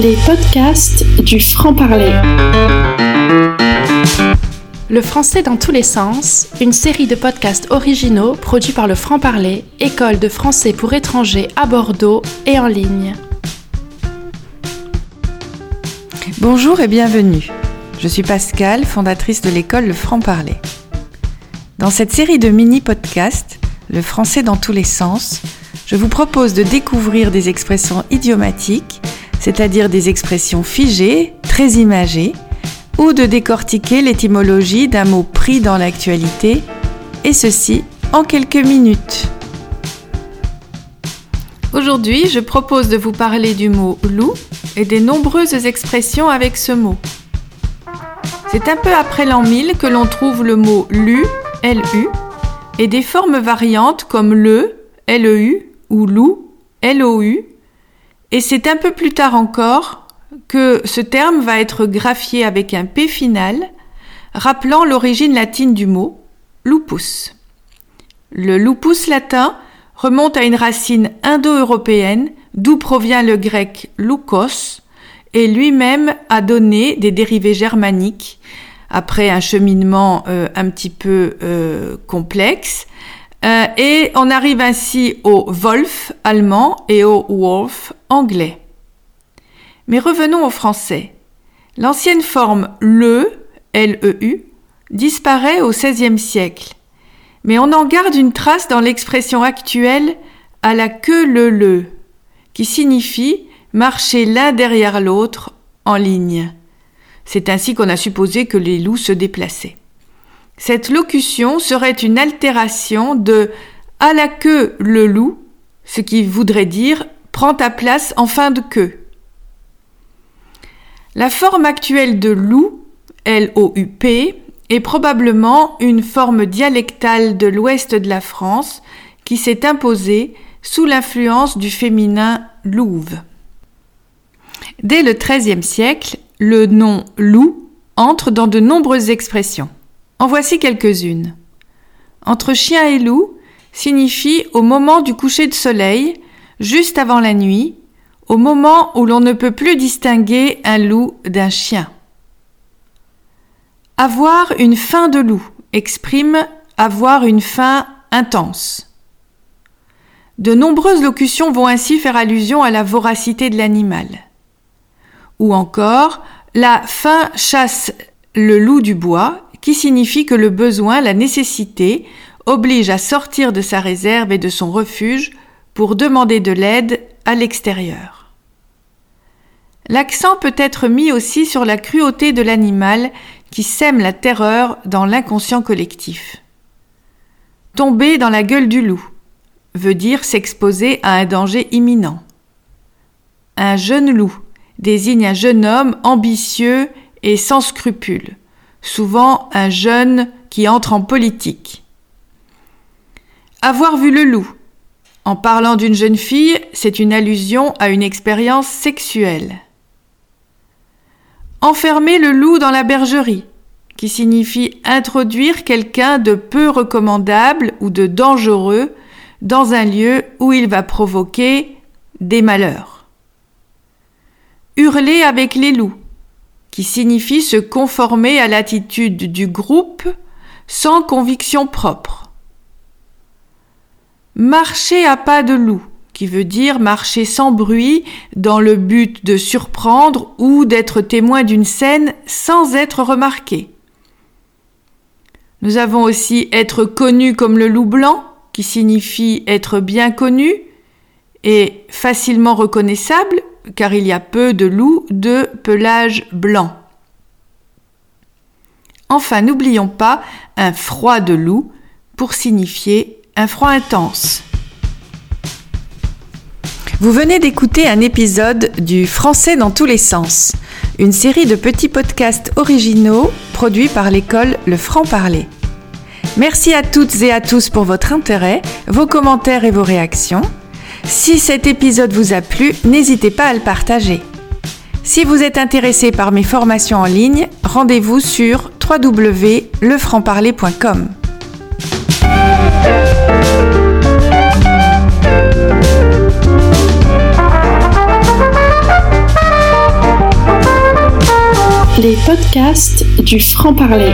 Les podcasts du franc-parler. Le français dans tous les sens, une série de podcasts originaux produits par le franc-parler, école de français pour étrangers à Bordeaux et en ligne. Bonjour et bienvenue. Je suis Pascal, fondatrice de l'école Le Franc-Parler. Dans cette série de mini-podcasts, Le français dans tous les sens, je vous propose de découvrir des expressions idiomatiques, c'est-à-dire des expressions figées, très imagées, ou de décortiquer l'étymologie d'un mot pris dans l'actualité, et ceci en quelques minutes. Aujourd'hui, je propose de vous parler du mot loup et des nombreuses expressions avec ce mot. C'est un peu après l'an 1000 que l'on trouve le mot lu, LU, et des formes variantes comme le, LEU, ou loup, LOU, et c'est un peu plus tard encore que ce terme va être graphié avec un P final, rappelant l'origine latine du mot, lupus. Le lupus latin remonte à une racine indo-européenne d'où provient le grec lukos, et lui-même a donné des dérivés germaniques après un cheminement euh, un petit peu euh, complexe. Euh, et on arrive ainsi au Wolf allemand et au Wolf anglais. Mais revenons au français. L'ancienne forme le, L-E-U, disparaît au XVIe siècle. Mais on en garde une trace dans l'expression actuelle à la queue le le, qui signifie marcher l'un derrière l'autre en ligne. C'est ainsi qu'on a supposé que les loups se déplaçaient. Cette locution serait une altération de à la queue le loup, ce qui voudrait dire prends ta place en fin de queue. La forme actuelle de loup, L-O-U-P, est probablement une forme dialectale de l'ouest de la France qui s'est imposée sous l'influence du féminin louve. Dès le XIIIe siècle, le nom loup entre dans de nombreuses expressions. En voici quelques-unes. Entre chien et loup signifie au moment du coucher de soleil, juste avant la nuit, au moment où l'on ne peut plus distinguer un loup d'un chien. Avoir une faim de loup exprime avoir une faim intense. De nombreuses locutions vont ainsi faire allusion à la voracité de l'animal. Ou encore, la faim chasse le loup du bois, qui signifie que le besoin, la nécessité, oblige à sortir de sa réserve et de son refuge pour demander de l'aide à l'extérieur. L'accent peut être mis aussi sur la cruauté de l'animal qui sème la terreur dans l'inconscient collectif. Tomber dans la gueule du loup veut dire s'exposer à un danger imminent. Un jeune loup désigne un jeune homme ambitieux et sans scrupules, souvent un jeune qui entre en politique. Avoir vu le loup. En parlant d'une jeune fille, c'est une allusion à une expérience sexuelle. Enfermer le loup dans la bergerie, qui signifie introduire quelqu'un de peu recommandable ou de dangereux dans un lieu où il va provoquer des malheurs. Hurler avec les loups, qui signifie se conformer à l'attitude du groupe sans conviction propre. Marcher à pas de loup, qui veut dire marcher sans bruit dans le but de surprendre ou d'être témoin d'une scène sans être remarqué. Nous avons aussi être connu comme le loup blanc, qui signifie être bien connu et facilement reconnaissable, car il y a peu de loups de pelage blanc. Enfin, n'oublions pas un froid de loup pour signifier un froid intense. Vous venez d'écouter un épisode du Français dans tous les sens, une série de petits podcasts originaux produits par l'école Le Franc Parler. Merci à toutes et à tous pour votre intérêt, vos commentaires et vos réactions. Si cet épisode vous a plu, n'hésitez pas à le partager. Si vous êtes intéressé par mes formations en ligne, rendez-vous sur www.lefrancparler.com. les podcasts du franc-parler.